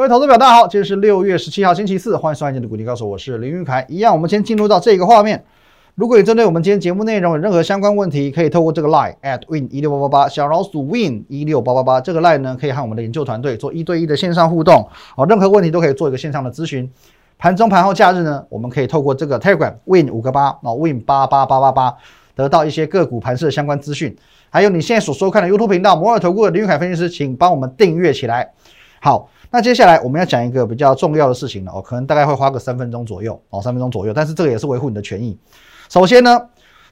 各位投资表，大家好，今天是六月十七号，星期四，欢迎收看今的股评告诉我是林云凯。一样，我们先进入到这个画面。如果你针对我们今天节目内容有任何相关问题，可以透过这个 line at win 一六八八八小老鼠 win 一六八八八这个 line 呢，可以和我们的研究团队做一对一的线上互动。哦，任何问题都可以做一个线上的咨询。盘中、盘后、假日呢，我们可以透过这个 telegram win 五个八，哦 win 八八八八八，得到一些个股盘势的相关资讯。还有你现在所收看的 YouTube 频道摩尔投顾的林云凯分析师，请帮我们订阅起来。好。那接下来我们要讲一个比较重要的事情了哦，可能大概会花个三分钟左右哦，三分钟左右，但是这个也是维护你的权益。首先呢，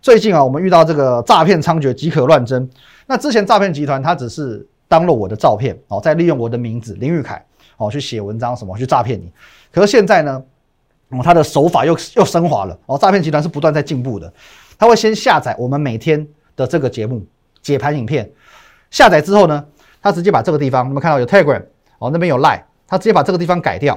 最近啊，我们遇到这个诈骗猖獗，即可乱真。那之前诈骗集团他只是当了我的照片哦，在利用我的名字林玉凯哦去写文章什么去诈骗你。可是现在呢，哦，他的手法又又升华了哦，诈骗集团是不断在进步的。他会先下载我们每天的这个节目解盘影片，下载之后呢，他直接把这个地方，你们看到有 Telegram。哦，那边有赖，他直接把这个地方改掉，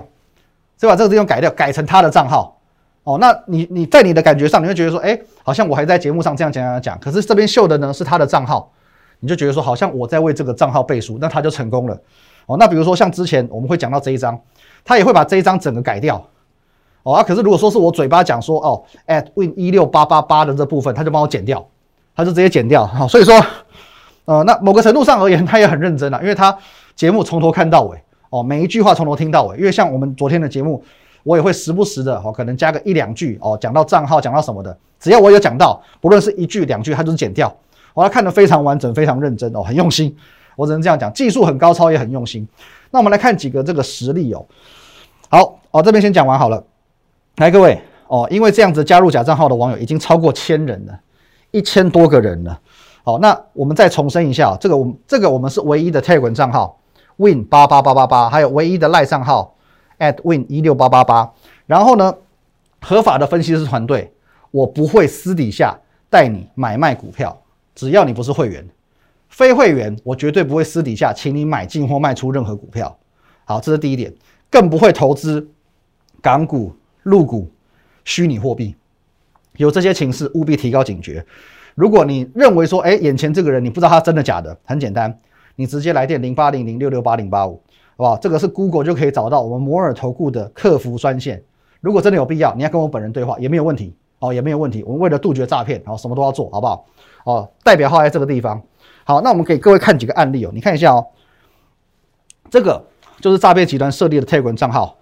直接把这个地方改掉，改成他的账号。哦，那你你在你的感觉上，你会觉得说，哎，好像我还在节目上这样讲讲讲，可是这边秀的呢是他的账号，你就觉得说，好像我在为这个账号背书，那他就成功了。哦，那比如说像之前我们会讲到这一张，他也会把这一张整个改掉。哦，啊，可是如果说是我嘴巴讲说，哦，at win 一六八八八的这部分，他就帮我剪掉，他就直接剪掉。好，所以说，呃，那某个程度上而言，他也很认真啊，因为他。节目从头看到尾哦，每一句话从头听到尾，因为像我们昨天的节目，我也会时不时的哦，可能加个一两句哦，讲到账号，讲到什么的，只要我有讲到，不论是一句两句，它就是剪掉。我要看得非常完整，非常认真哦，很用心。我只能这样讲，技术很高超，也很用心。那我们来看几个这个实例哦。好哦，这边先讲完好了。来，各位哦，因为这样子加入假账号的网友已经超过千人了，一千多个人了。好，那我们再重申一下，这个我们这个我们是唯一的 Telegram 账号。Win 八八八八八，还有唯一的赖账号 at win 一六八八八。然后呢，合法的分析师团队，我不会私底下带你买卖股票，只要你不是会员。非会员，我绝对不会私底下请你买进或卖出任何股票。好，这是第一点，更不会投资港股、陆股、虚拟货币。有这些情势，务必提高警觉。如果你认为说，哎，眼前这个人你不知道他真的假的，很简单。你直接来电零八零零六六八零八五，好不好？这个是 Google 就可以找到我们摩尔投顾的客服专线。如果真的有必要，你要跟我本人对话也没有问题哦，也没有问题。我们为了杜绝诈骗，然后什么都要做好不好？哦，代表号在这个地方。好，那我们给各位看几个案例哦，你看一下哦。这个就是诈骗集团设立的 Telegram 账号，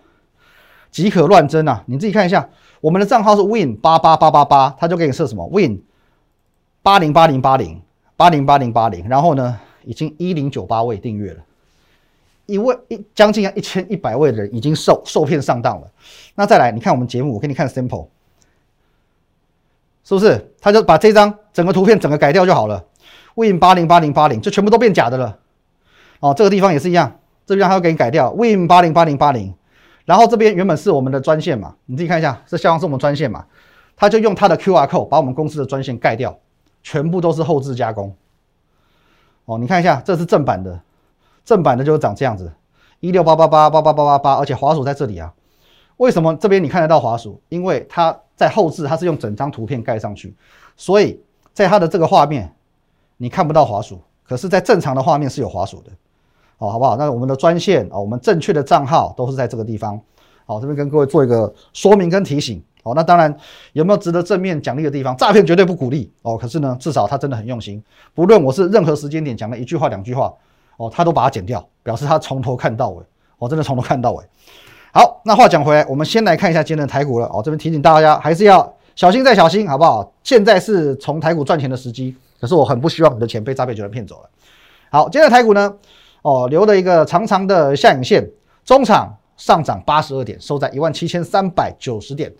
即可乱真啊！你自己看一下，我们的账号是 Win 八八八八八，他就给你设什么 Win 八零八零八零八零八零八零，然后呢？已经一零九八位订阅了，一位一将近要一千一百位的人已经受受骗上当了。那再来，你看我们节目，我给你看 sample，是不是？他就把这张整个图片整个改掉就好了，win 八零八零八零就全部都变假的了。哦，这个地方也是一样，这边还要给你改掉，win 八零八零八零。然后这边原本是我们的专线嘛，你自己看一下，这下方是我们专线嘛，他就用他的 QR code 把我们公司的专线盖掉，全部都是后置加工。哦，你看一下，这是正版的，正版的就是长这样子，一六八八八八八八八八，而且滑鼠在这里啊。为什么这边你看得到滑鼠？因为它在后置，它是用整张图片盖上去，所以在它的这个画面你看不到滑鼠，可是，在正常的画面是有滑鼠的。哦，好不好？那我们的专线啊，我们正确的账号都是在这个地方。好，这边跟各位做一个说明跟提醒。好，那当然有没有值得正面奖励的地方？诈骗绝对不鼓励哦。可是呢，至少他真的很用心。不论我是任何时间点讲了一句话、两句话，哦，他都把它剪掉，表示他从头看到尾。哦，真的从头看到尾。好，那话讲回来，我们先来看一下今天的台股了。哦，这边提醒大家还是要小心再小心，好不好？现在是从台股赚钱的时机，可是我很不希望你的钱被诈骗集团骗走了。好，今天的台股呢，哦，留了一个长长的下影线，中场上涨八十二点，收在一万七千三百九十点。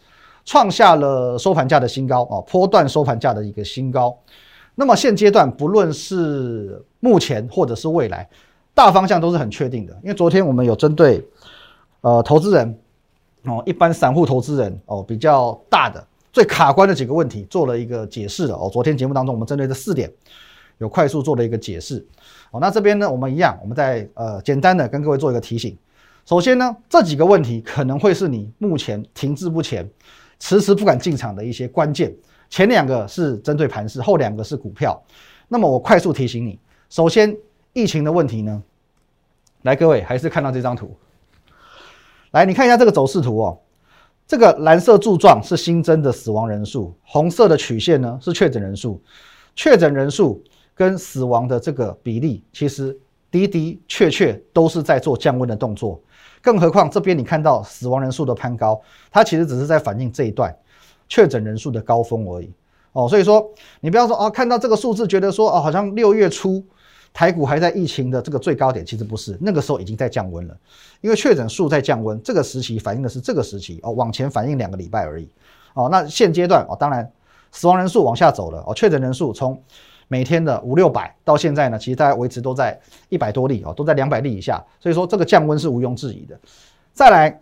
创下了收盘价的新高啊，波段收盘价的一个新高。那么现阶段，不论是目前或者是未来，大方向都是很确定的。因为昨天我们有针对呃投资人哦，一般散户投资人哦比较大的最卡关的几个问题做了一个解释的哦。昨天节目当中，我们针对这四点有快速做了一个解释哦。那这边呢，我们一样，我们在呃简单的跟各位做一个提醒。首先呢，这几个问题可能会是你目前停滞不前。迟迟不敢进场的一些关键，前两个是针对盘势，后两个是股票。那么我快速提醒你，首先疫情的问题呢，来各位还是看到这张图，来，你看一下这个走势图哦，这个蓝色柱状是新增的死亡人数，红色的曲线呢是确诊人数，确诊人数跟死亡的这个比例，其实的的确确都是在做降温的动作。更何况这边你看到死亡人数的攀高，它其实只是在反映这一段确诊人数的高峰而已哦。所以说，你不要说啊，看到这个数字觉得说哦，好像六月初台股还在疫情的这个最高点，其实不是，那个时候已经在降温了。因为确诊数在降温，这个时期反映的是这个时期哦，往前反映两个礼拜而已哦。那现阶段哦，当然死亡人数往下走了哦，确诊人数从每天的五六百，到现在呢，其实大家维持都在一百多例哦，都在两百例以下，所以说这个降温是毋庸置疑的。再来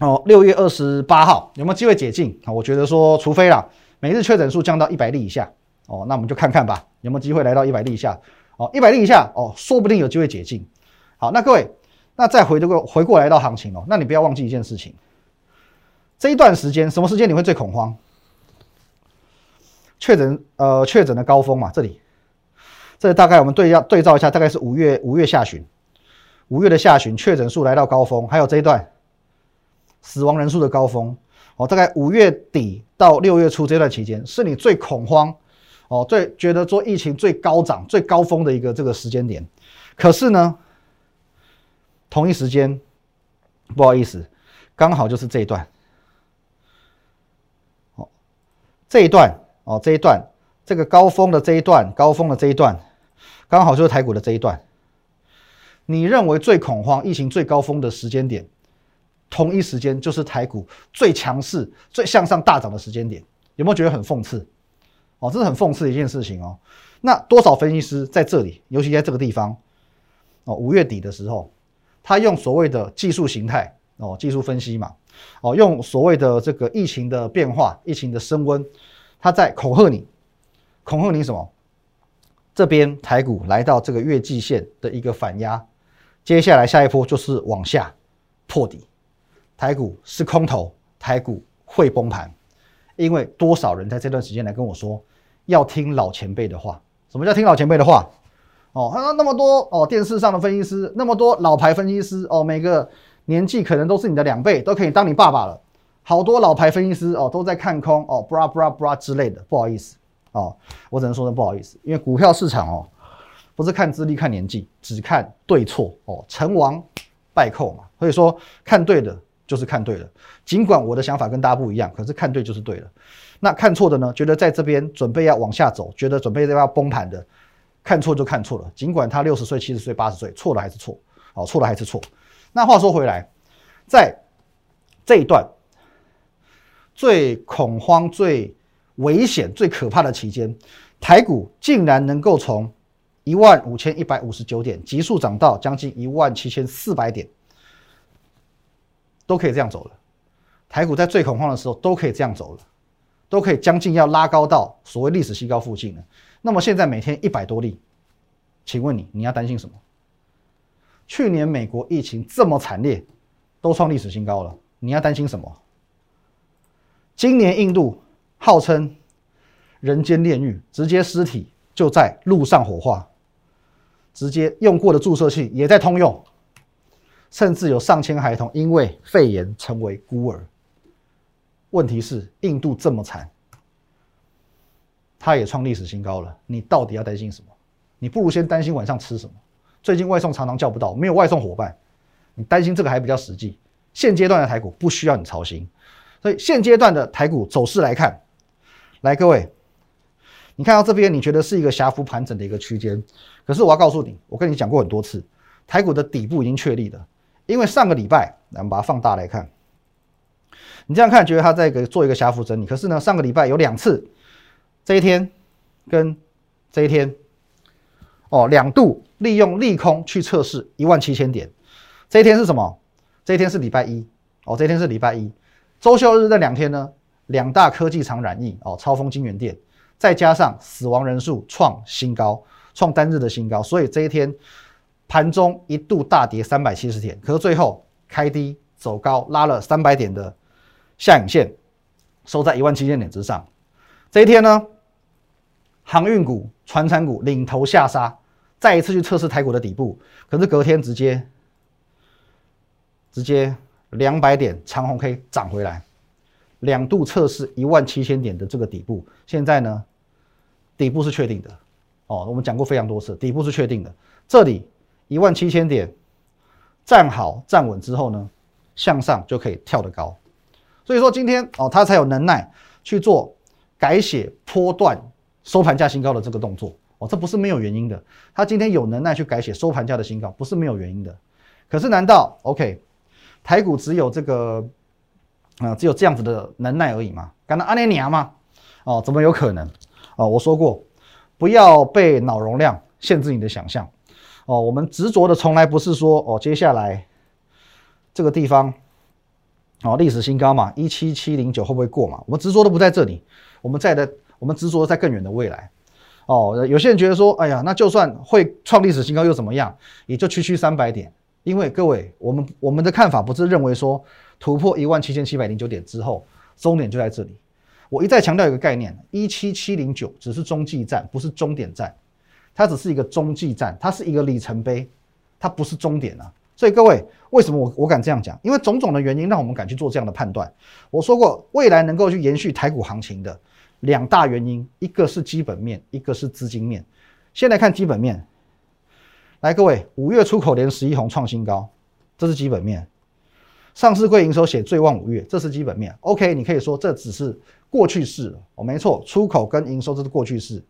哦，六月二十八号有没有机会解禁啊？我觉得说，除非啦，每日确诊数降到一百例以下哦，那我们就看看吧，有没有机会来到一百例以下哦，一百例以下哦，说不定有机会解禁。好，那各位，那再回这个回过来到行情哦，那你不要忘记一件事情，这一段时间什么时间你会最恐慌？确诊呃确诊的高峰嘛，这里，这大概我们对要对照一下，大概是五月五月下旬，五月的下旬确诊数来到高峰，还有这一段死亡人数的高峰。哦，大概五月底到六月初这段期间是你最恐慌哦，最觉得做疫情最高涨最高峰的一个这个时间点，可是呢，同一时间不好意思，刚好就是这一段，哦，这一段。哦，这一段这个高峰的这一段，高峰的这一段，刚好就是台股的这一段。你认为最恐慌、疫情最高峰的时间点，同一时间就是台股最强势、最向上大涨的时间点，有没有觉得很讽刺？哦，这是很讽刺的一件事情哦。那多少分析师在这里，尤其在这个地方，哦，五月底的时候，他用所谓的技术形态哦，技术分析嘛，哦，用所谓的这个疫情的变化、疫情的升温。他在恐吓你，恐吓你什么？这边台股来到这个月季线的一个反压，接下来下一波就是往下破底，台股是空头，台股会崩盘。因为多少人在这段时间来跟我说，要听老前辈的话。什么叫听老前辈的话？哦，那那么多哦，电视上的分析师，那么多老牌分析师哦，每个年纪可能都是你的两倍，都可以当你爸爸了。好多老牌分析师哦都在看空哦，bra bra bra 之类的，不好意思哦，我只能说声不好意思，因为股票市场哦不是看资历看年纪，只看对错哦，成王败寇嘛，所以说看对的就是看对了，尽管我的想法跟大家不一样，可是看对就是对了。那看错的呢，觉得在这边准备要往下走，觉得准备要崩盘的，看错就看错了，尽管他六十岁、七十岁、八十岁，错了还是错哦，错了还是错。那话说回来，在这一段。最恐慌、最危险、最可怕的期间，台股竟然能够从一万五千一百五十九点急速涨到将近一万七千四百点，都可以这样走了。台股在最恐慌的时候都可以这样走了，都可以将近要拉高到所谓历史新高附近了。那么现在每天一百多例，请问你你要担心什么？去年美国疫情这么惨烈，都创历史新高了，你要担心什么？今年印度号称人间炼狱，直接尸体就在路上火化，直接用过的注射器也在通用，甚至有上千孩童因为肺炎成为孤儿。问题是印度这么惨，他也创历史新高了，你到底要担心什么？你不如先担心晚上吃什么。最近外送常常叫不到，没有外送伙伴，你担心这个还比较实际。现阶段的台股不需要你操心。所以现阶段的台股走势来看，来各位，你看到这边，你觉得是一个狭幅盘整的一个区间，可是我要告诉你，我跟你讲过很多次，台股的底部已经确立了。因为上个礼拜，我们把它放大来看，你这样看觉得它在一个做一个狭幅整理，可是呢，上个礼拜有两次，这一天跟这一天，哦，两度利用利空去测试一万七千点，这一天是什么？这一天是礼拜一，哦，这一天是礼拜一。周休日那两天呢，两大科技厂染疫哦，超风金源店，再加上死亡人数创新高，创单日的新高，所以这一天盘中一度大跌三百七十点，可是最后开低走高，拉了三百点的下影线，收在一万七千点之上。这一天呢，航运股、船产股领头下杀，再一次去测试台股的底部，可是隔天直接直接两百点长红 K 涨回来，两度测试一万七千点的这个底部，现在呢，底部是确定的哦。我们讲过非常多次，底部是确定的。这里一万七千点站好站稳之后呢，向上就可以跳得高。所以说今天哦，他才有能耐去做改写波段收盘价新高的这个动作哦，这不是没有原因的。他今天有能耐去改写收盘价的新高，不是没有原因的。可是难道 OK？台股只有这个，啊，只有这样子的能耐而已嘛？干到阿尼亚吗？哦，怎么有可能？哦，我说过，不要被脑容量限制你的想象。哦，我们执着的从来不是说，哦，接下来这个地方，哦，历史新高嘛，一七七零九会不会过嘛？我们执着的不在这里，我们在的，我们执着在更远的未来。哦，有些人觉得说，哎呀，那就算会创历史新高又怎么样？也就区区三百点。因为各位，我们我们的看法不是认为说突破一万七千七百零九点之后终点就在这里。我一再强调一个概念：一七七零九只是中继站，不是终点站。它只是一个中继站，它是一个里程碑，它不是终点啊。所以各位，为什么我我敢这样讲？因为种种的原因让我们敢去做这样的判断。我说过，未来能够去延续台股行情的两大原因，一个是基本面，一个是资金面。先来看基本面。来，各位，五月出口连十一红创新高，这是基本面。上市柜营收写最旺五月，这是基本面。OK，你可以说这只是过去式。哦，没错，出口跟营收这是过去式。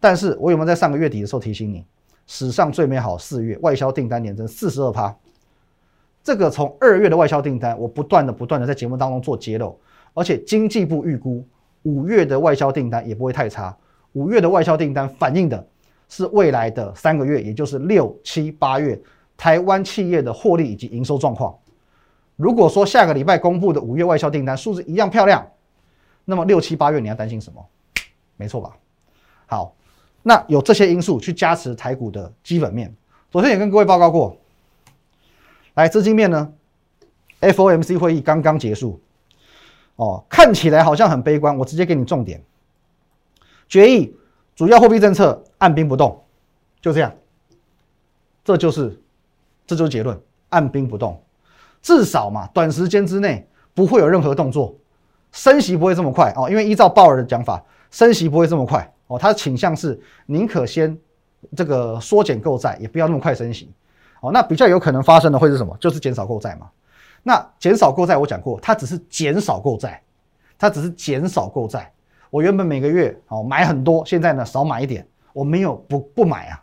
但是我有没有在上个月底的时候提醒你，史上最美好四月外销订单年增四十二趴？这个从二月的外销订单，我不断的不断的在节目当中做揭露，而且经济部预估五月的外销订单也不会太差。五月的外销订单反映的。是未来的三个月，也就是六七八月，台湾企业的获利以及营收状况。如果说下个礼拜公布的五月外销订单数字一样漂亮，那么六七八月你要担心什么？没错吧？好，那有这些因素去加持台股的基本面。昨天也跟各位报告过，来资金面呢，FOMC 会议刚刚结束，哦，看起来好像很悲观，我直接给你重点，决议。主要货币政策按兵不动，就这样，这就是这就是结论，按兵不动，至少嘛，短时间之内不会有任何动作，升息不会这么快。哦，因为依照鲍尔的讲法，升息不会这么快。哦，他的倾向是宁可先这个缩减购债，也不要那么快升息。哦，那比较有可能发生的会是什么？就是减少购债嘛。那减少购债，我讲过，它只是减少购债，它只是减少购债。我原本每个月哦买很多，现在呢少买一点，我没有不不买啊。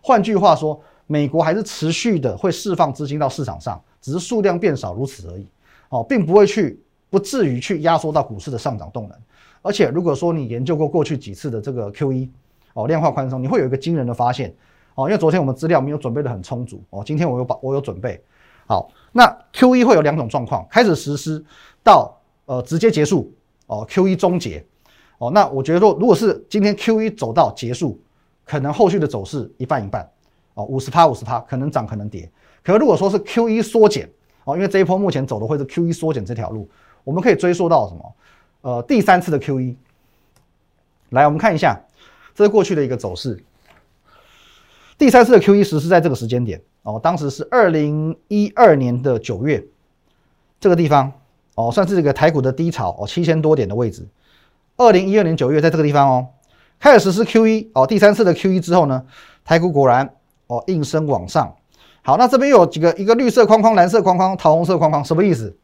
换句话说，美国还是持续的会释放资金到市场上，只是数量变少如此而已哦，并不会去不至于去压缩到股市的上涨动能。而且如果说你研究过过去几次的这个 Q E 哦量化宽松，你会有一个惊人的发现哦，因为昨天我们资料没有准备的很充足哦，今天我有把我有准备好。那 Q E 会有两种状况，开始实施到呃直接结束哦，Q E 终结。哦，那我觉得说，如果是今天 Q 一走到结束，可能后续的走势一半一半，哦，五十趴五十趴，可能涨可能跌。可如果说是 Q 一缩减，哦，因为这一波目前走的会是 Q 一缩减这条路，我们可以追溯到什么？呃，第三次的 Q 一。来，我们看一下，这是过去的一个走势。第三次的 Q 一实施在这个时间点，哦，当时是二零一二年的九月，这个地方，哦，算是这个台股的低潮，哦，七千多点的位置。二零一二年九月，在这个地方哦，开始实施 Q E 哦，第三次的 Q E 之后呢，台股果然哦应声往上。好，那这边有几个，一个绿色框框、蓝色框框、桃红色框框，什么意思？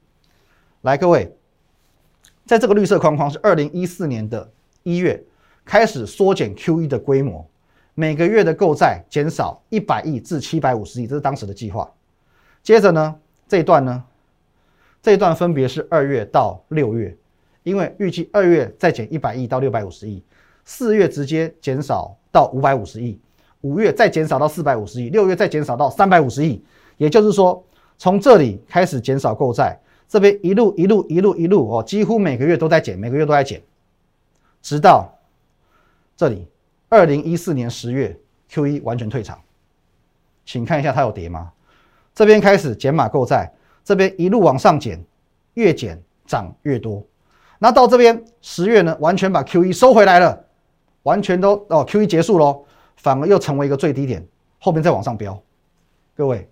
来，各位，在这个绿色框框是二零一四年的一月开始缩减 Q E 的规模，每个月的购债减少一百亿至七百五十亿，这是当时的计划。接着呢，这一段呢，这一段分别是二月到六月。因为预计二月再减一百亿到六百五十亿，四月直接减少到五百五十亿，五月再减少到四百五十亿，六月再减少到三百五十亿。也就是说，从这里开始减少购债，这边一路一路一路一路哦，几乎每个月都在减，每个月都在减，直到这里二零一四年十月 Q 一完全退场，请看一下它有跌吗？这边开始减码购债，这边一路往上减，越减涨越多。那到这边十月呢，完全把 Q E 收回来了，完全都哦 Q E 结束喽，反而又成为一个最低点，后面再往上飙。各位，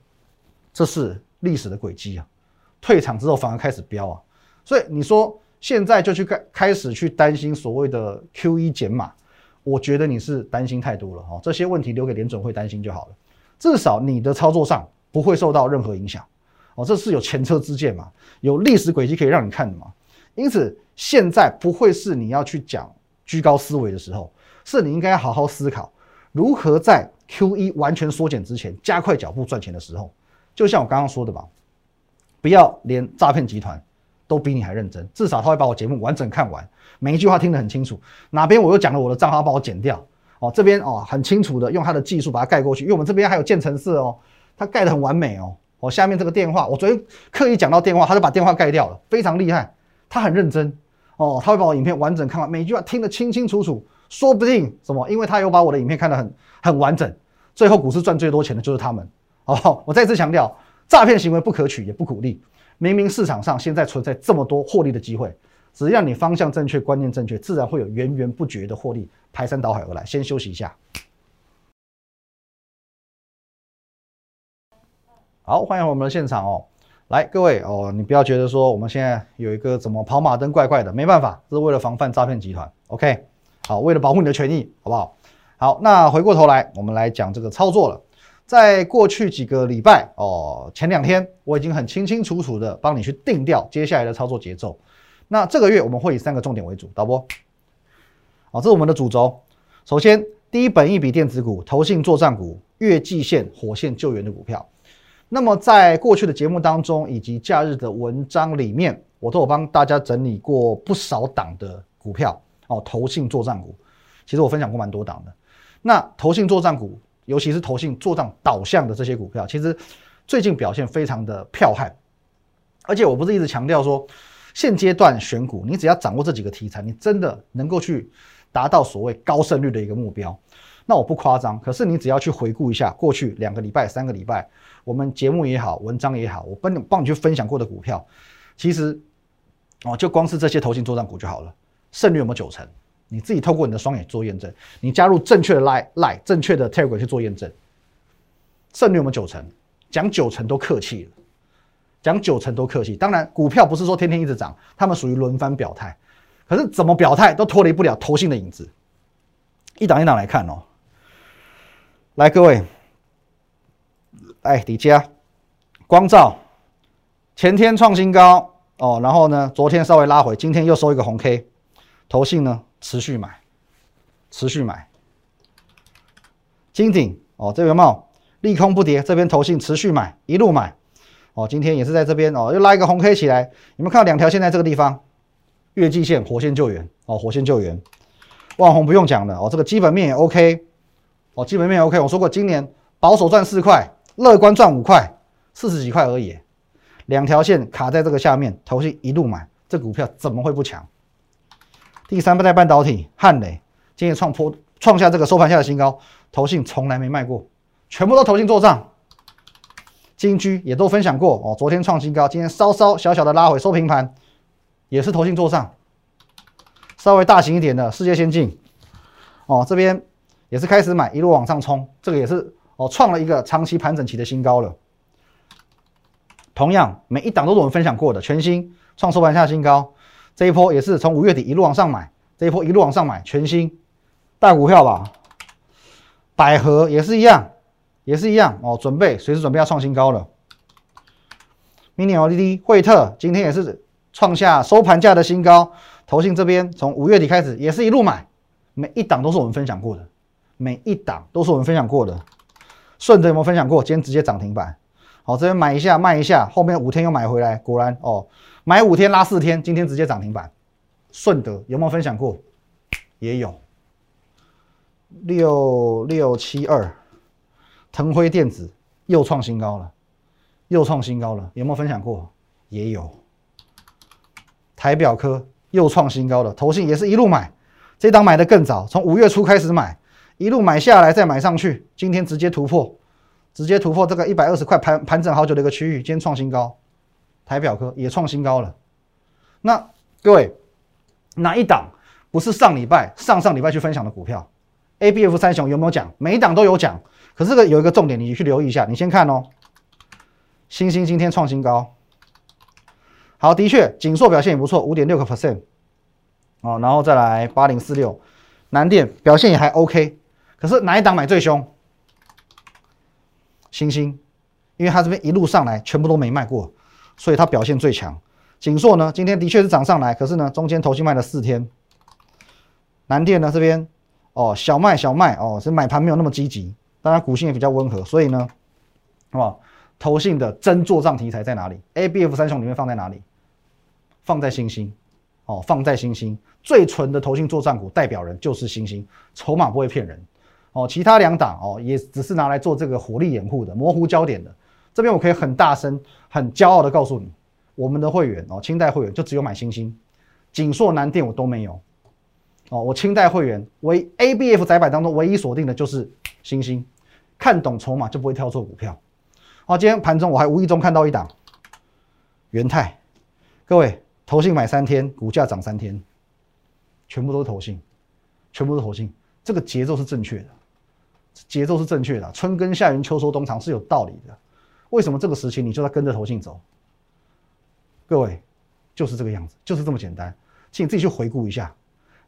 这是历史的轨迹啊！退场之后反而开始飙啊，所以你说现在就去开开始去担心所谓的 Q E 减码，我觉得你是担心太多了哈，这些问题留给联准会担心就好了，至少你的操作上不会受到任何影响哦，这是有前车之鉴嘛，有历史轨迹可以让你看的嘛，因此现在不会是你要去讲居高思维的时候，是你应该好好思考如何在 Q E 完全缩减之前加快脚步赚钱的时候，就像我刚刚说的吧。不要连诈骗集团都比你还认真，至少他会把我节目完整看完，每一句话听得很清楚。哪边我又讲了我的账号，帮我剪掉哦。这边哦很清楚的用他的技术把它盖过去，因为我们这边还有建程式哦，他盖得很完美哦。哦，下面这个电话，我昨天刻意讲到电话，他就把电话盖掉了，非常厉害。他很认真哦，他会把我影片完整看完，每句话听得清清楚楚。说不定什么，因为他有把我的影片看得很很完整，最后股市赚最多钱的就是他们。哦，我再次强调。诈骗行为不可取，也不鼓励。明明市场上现在存在这么多获利的机会，只要你方向正确、观念正确，自然会有源源不绝的获利排山倒海而来。先休息一下。好，欢迎我们的现场哦。来，各位哦，你不要觉得说我们现在有一个怎么跑马灯怪怪的，没办法，这是为了防范诈骗集团。OK，好，为了保护你的权益，好不好？好，那回过头来，我们来讲这个操作了。在过去几个礼拜哦，前两天我已经很清清楚楚的帮你去定掉接下来的操作节奏。那这个月我们会以三个重点为主，导播，好，这是我们的主轴。首先，第一本一笔电子股、投信作战股、月季线、火线救援的股票。那么在过去的节目当中以及假日的文章里面，我都有帮大家整理过不少档的股票哦，投信作战股。其实我分享过蛮多档的。那投信作战股。尤其是投信做账导向的这些股票，其实最近表现非常的彪悍。而且我不是一直强调说，现阶段选股，你只要掌握这几个题材，你真的能够去达到所谓高胜率的一个目标。那我不夸张，可是你只要去回顾一下过去两个礼拜、三个礼拜，我们节目也好，文章也好，我帮你帮你去分享过的股票，其实哦，就光是这些投信做账股就好了，胜率有没有九成？你自己透过你的双眼做验证，你加入正确的 Lie Lie，正确的 telegram 去做验证，胜率有没有九成？讲九成都客气了，讲九成都客气。当然，股票不是说天天一直涨，他们属于轮番表态，可是怎么表态都脱离不了投信的影子。一档一档来看哦，来各位，哎，底加光照，前天创新高哦，然后呢，昨天稍微拉回，今天又收一个红 K，投信呢？持续买，持续买，金鼎哦，这边帽利空不跌？这边投信持续买，一路买哦。今天也是在这边哦，又拉一个红 K 起来。你们看到两条线在这个地方？月季线，火线救援哦，火线救援。万红不用讲了哦，这个基本面也 OK 哦，基本面 OK。我说过，今年保守赚四块，乐观赚五块，四十几块而已。两条线卡在这个下面，投信一路买，这股票怎么会不强？第三代半导体汉磊今天创破创下这个收盘下的新高，投信从来没卖过，全部都投信做账。金居也都分享过哦，昨天创新高，今天稍稍小小的拉回收平盘，也是投信做账。稍微大型一点的世界先进哦，这边也是开始买，一路往上冲，这个也是哦创了一个长期盘整期的新高了。同样每一档都是我们分享过的，全新创收盘下新高。这一波也是从五月底一路往上买，这一波一路往上买，全新大股票吧。百合也是一样，也是一样哦，准备随时准备要创新高了。Mini LED 惠特今天也是创下收盘价的新高，投信这边从五月底开始也是一路买，每一档都是我们分享过的，每一档都是我们分享过的。顺德有没有分享过？今天直接涨停板。好，这边买一下卖一下，后面五天又买回来，果然哦。买五天拉四天，今天直接涨停板。顺德有没有分享过？也有。六六七二，腾辉电子又创新高了，又创新高了，有没有分享过？也有。台表科又创新高了，投信也是一路买，这档买的更早，从五月初开始买，一路买下来再买上去，今天直接突破，直接突破这个一百二十块盘盘整好久的一个区域，今天创新高。台表科也创新高了，那各位哪一档不是上礼拜、上上礼拜去分享的股票？A、B、F 三雄有没有讲？每一档都有讲，可是这个有一个重点，你去留意一下。你先看哦，星星今天创新高，好，的确，锦硕表现也不错，五点六个 percent。哦，然后再来八零四六，南电表现也还 OK。可是哪一档买最凶？星星，因为它这边一路上来全部都没卖过，所以它表现最强。锦硕呢，今天的确是涨上来，可是呢，中间头期卖了四天。南电呢这边，哦，小卖小卖哦，是买盘没有那么积极，当然股性也比较温和，所以呢，是吧？投信的真做账题材在哪里？A、B、F 三雄里面放在哪里？放在星星，哦，放在星星，最纯的投信做账股代表人就是星星，筹码不会骗人，哦，其他两档哦也只是拿来做这个火力掩护的，模糊焦点的。这边我可以很大声、很骄傲的告诉你，我们的会员哦，清代会员就只有买星星，锦硕、南电我都没有，哦，我清代会员唯 A、B、F 窄板当中唯一锁定的就是星星，看懂筹码就不会跳错股票。好，今天盘中我还无意中看到一档元泰，各位投信买三天，股价涨三天，全部都是投信，全部都是投信，这个节奏是正确的，节奏是正确的。春耕夏耘秋收冬藏是有道理的。为什么这个时期你就要跟着投信走？各位就是这个样子，就是这么简单。请你自己去回顾一下，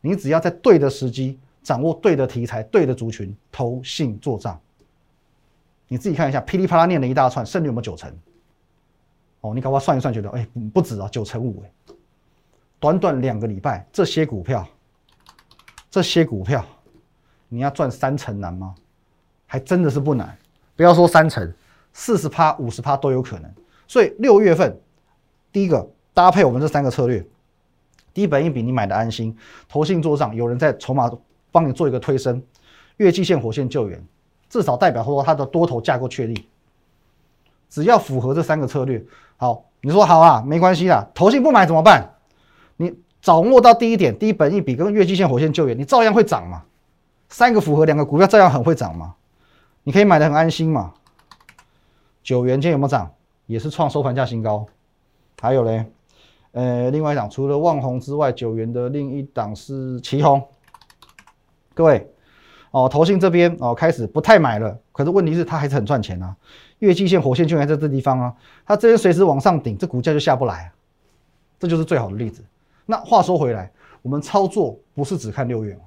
你只要在对的时机，掌握对的题材、对的族群，投信做账。你自己看一下，噼里啪啦念了一大串，胜率有没有九成？哦，你赶快算一算，觉得哎不止啊，九成五哎！短短两个礼拜，这些股票，这些股票，你要赚三成难吗？还真的是不难。不要说三成，四十趴、五十趴都有可能。所以六月份，第一个搭配我们这三个策略，低本一比你买的安心，投信做账，有人在筹码帮你做一个推升，月季线、火线救援。至少代表说它的多头架构确立，只要符合这三个策略，好，你说好啊，没关系啦，投信不买怎么办？你掌握到第一点，低本一比跟月季线、火线救援，你照样会涨嘛。三个符合，两个股票照样很会涨嘛。你可以买的很安心嘛。九元今天有没有涨？也是创收盘价新高。还有嘞，呃，另外一档除了旺宏之外，九元的另一档是旗宏。各位。哦，投信这边哦开始不太买了，可是问题是它还是很赚钱啊。月季线、火线就还在这地方啊，它这边随时往上顶，这股价就下不来，这就是最好的例子。那话说回来，我们操作不是只看六月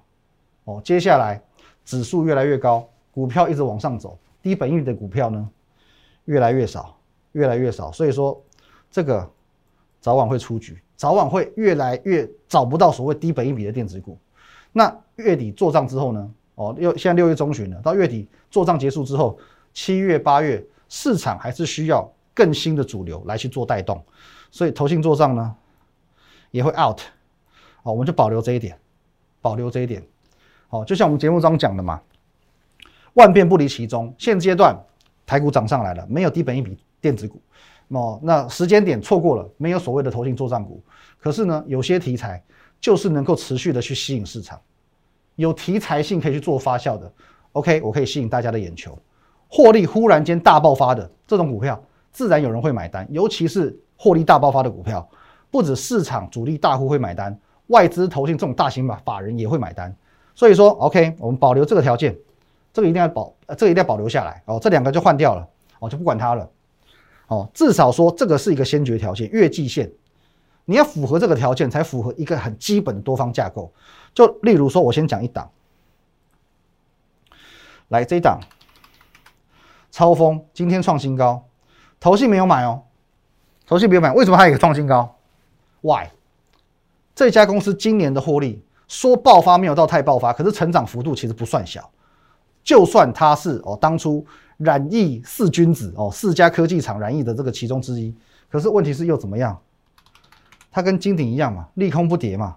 哦，接下来指数越来越高，股票一直往上走，低本益的股票呢越来越少，越来越少，所以说这个早晚会出局，早晚会越来越找不到所谓低本益比的电子股。那月底做账之后呢？哦，六现在六月中旬了，到月底做账结束之后，七月八月市场还是需要更新的主流来去做带动，所以投信做账呢也会 out，哦，我们就保留这一点，保留这一点，哦，就像我们节目中讲的嘛，万变不离其宗，现阶段台股涨上来了，没有低本一笔电子股，哦，那时间点错过了，没有所谓的投信做账股，可是呢，有些题材就是能够持续的去吸引市场。有题材性可以去做发酵的，OK，我可以吸引大家的眼球，获利忽然间大爆发的这种股票，自然有人会买单。尤其是获利大爆发的股票，不止市场主力大户会买单，外资投信这种大型法法人也会买单。所以说，OK，我们保留这个条件，这个一定要保，这个一定要保留下来哦。这两个就换掉了哦，就不管它了哦。至少说这个是一个先决条件，月季线。你要符合这个条件，才符合一个很基本的多方架构。就例如说，我先讲一档，来这一档，超风今天创新高，投信没有买哦，投信没有买，为什么它也创新高？Why？这家公司今年的获利说爆发没有到太爆发，可是成长幅度其实不算小。就算它是哦当初染疫四君子哦四家科技厂染疫的这个其中之一，可是问题是又怎么样？它跟金鼎一样嘛，利空不跌嘛，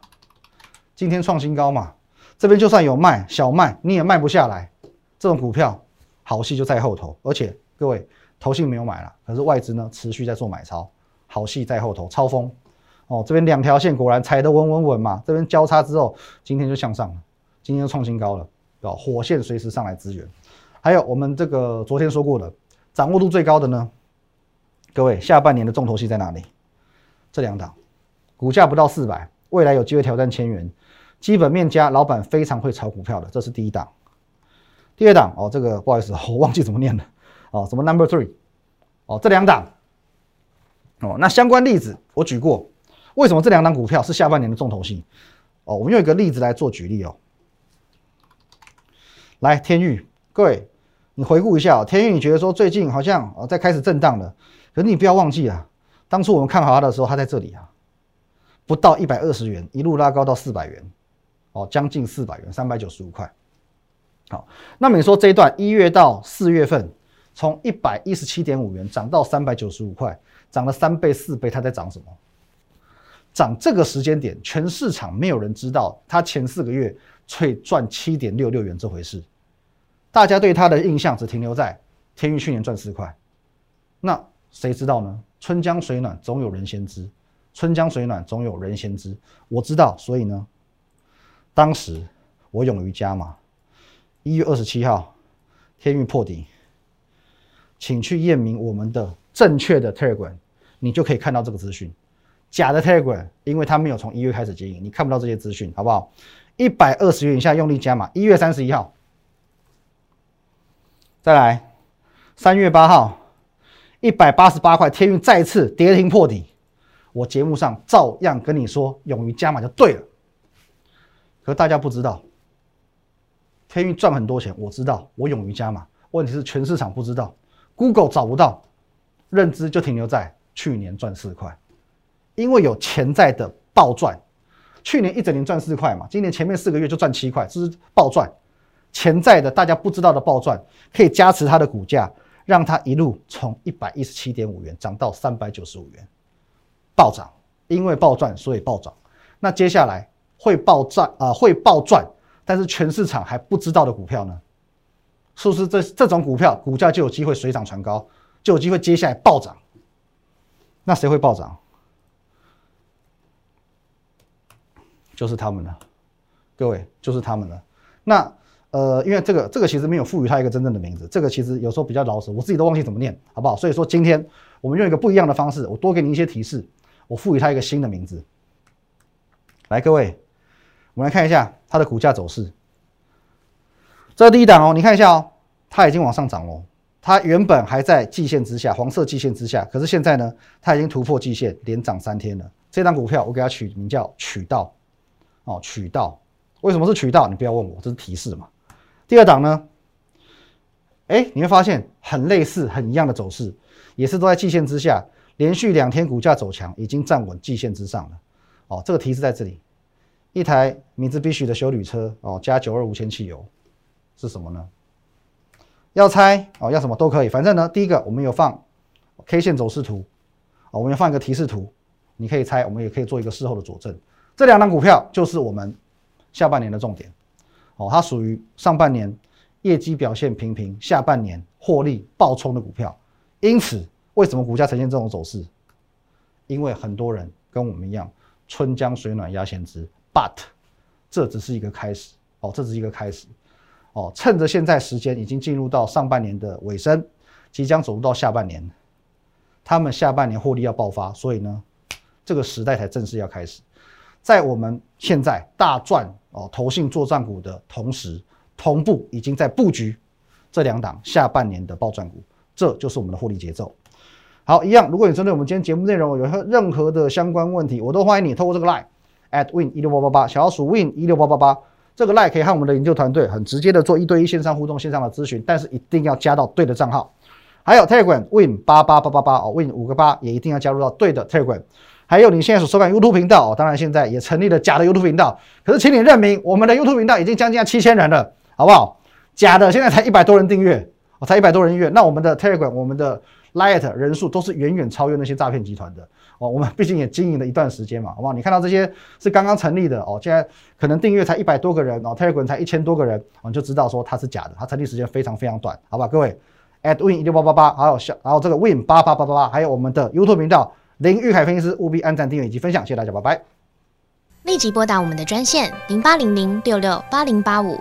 今天创新高嘛，这边就算有卖小卖，你也卖不下来。这种股票好戏就在后头，而且各位投信没有买了，可是外资呢持续在做买超，好戏在后头，超风哦，这边两条线果然踩得稳稳稳嘛，这边交叉之后，今天就向上了，今天就创新高了，哦，火线随时上来支援。还有我们这个昨天说过的，掌握度最高的呢，各位下半年的重头戏在哪里？这两档。股价不到四百，未来有机会挑战千元，基本面加老板非常会炒股票的，这是第一档。第二档哦，这个不好意思，我忘记怎么念了哦，什么 number three 哦，这两档哦，那相关例子我举过，为什么这两档股票是下半年的重头戏？哦，我们用一个例子来做举例哦。来，天域，各位，你回顾一下，天域，你觉得说最近好像哦在开始震荡了，可是你不要忘记啊，当初我们看好它的时候，它在这里啊，不到一百二十元，一路拉高到四百元，哦，将近四百元，三百九十五块。好，那么你说这一段一月到四月份，从一百一十七点五元涨到三百九十五块，涨了三倍四倍，它在涨什么？涨这个时间点，全市场没有人知道它前四个月会赚七点六六元这回事，大家对它的印象只停留在天域去年赚四块，那谁知道呢？春江水暖总有人先知，春江水暖总有人先知，我知道，所以呢，当时我勇于加码。一月二十七号，天域破底，请去验明我们的正确的 Telegram，你就可以看到这个资讯。假的 Telegram，因为它没有从一月开始接应，你看不到这些资讯，好不好？一百二十元以下用力加码。一月三十一号，再来，三月八号，一百八十八块，天运再次跌停破底，我节目上照样跟你说，勇于加码就对了。可大家不知道。天运赚很多钱，我知道，我勇于加码。问题是全市场不知道，Google 找不到，认知就停留在去年赚四块，因为有潜在的暴赚。去年一整年赚四块嘛，今年前面四个月就赚七块，这是暴赚。潜在的大家不知道的暴赚，可以加持它的股价，让它一路从一百一十七点五元涨到三百九十五元，暴涨。因为暴赚，所以暴涨。那接下来会暴赚啊，会暴赚。但是全市场还不知道的股票呢，是不是这这种股票股价就有机会水涨船高，就有机会接下来暴涨？那谁会暴涨？就是他们了，各位，就是他们了。那呃，因为这个这个其实没有赋予它一个真正的名字，这个其实有时候比较老实，我自己都忘记怎么念，好不好？所以说今天我们用一个不一样的方式，我多给你一些提示，我赋予它一个新的名字。来，各位。我们来看一下它的股价走势。这第一档哦，你看一下哦，它已经往上涨了。它原本还在季线之下，黄色季线之下，可是现在呢，它已经突破季线，连涨三天了。这张股票我给它取名叫“渠道”，哦，渠道。为什么是渠道？你不要问我，这是提示嘛。第二档呢？哎，你会发现很类似、很一样的走势，也是都在季线之下，连续两天股价走强，已经站稳季线之上了。哦，这个提示在这里。一台名字必须的修旅车哦，加九二五千汽油是什么呢？要猜哦，要什么都可以，反正呢，第一个我们有放 K 线走势图哦，我们要放一个提示图，你可以猜，我们也可以做一个事后的佐证。这两档股票就是我们下半年的重点哦，它属于上半年业绩表现平平，下半年获利暴冲的股票。因此，为什么股价呈现这种走势？因为很多人跟我们一样，春江水暖鸭先知。But，这只是一个开始哦，这只是一个开始哦。趁着现在时间已经进入到上半年的尾声，即将走入到下半年，他们下半年获利要爆发，所以呢，这个时代才正式要开始。在我们现在大赚哦，投信做账股的同时，同步已经在布局这两档下半年的爆赚股，这就是我们的获利节奏。好，一样，如果你针对我们今天节目内容有任何的相关问题，我都欢迎你透过这个 line。at win 一六八八八小老鼠 win 一六八八八，这个 line 可以和我们的研究团队很直接的做一对一线上互动、线上的咨询，但是一定要加到对的账号。还有 telegram win 八八八八八哦，win 五个八也一定要加入到对的 telegram。还有你现在所收看 YouTube 频道哦，当然现在也成立了假的 YouTube 频道，可是请你认明，我们的 YouTube 频道已经将近七千人了，好不好？假的现在才一百多人订阅，哦，才一百多人订阅，那我们的 telegram 我们的 light 人数都是远远超越那些诈骗集团的。哦，我们毕竟也经营了一段时间嘛，好不好？你看到这些是刚刚成立的哦，现在可能订阅才一百多个人哦，Telegram 才一千多个人，我们就知道说它是假的，它成立时间非常非常短，好吧？各位，at win 一六八八八，还有小，然后这个 win 八八八八八，还有我们的 YouTube 频道林玉凯分析师，务必按赞、订阅以及分享，谢谢大家，拜拜。立即拨打我们的专线零八零零六六八零八五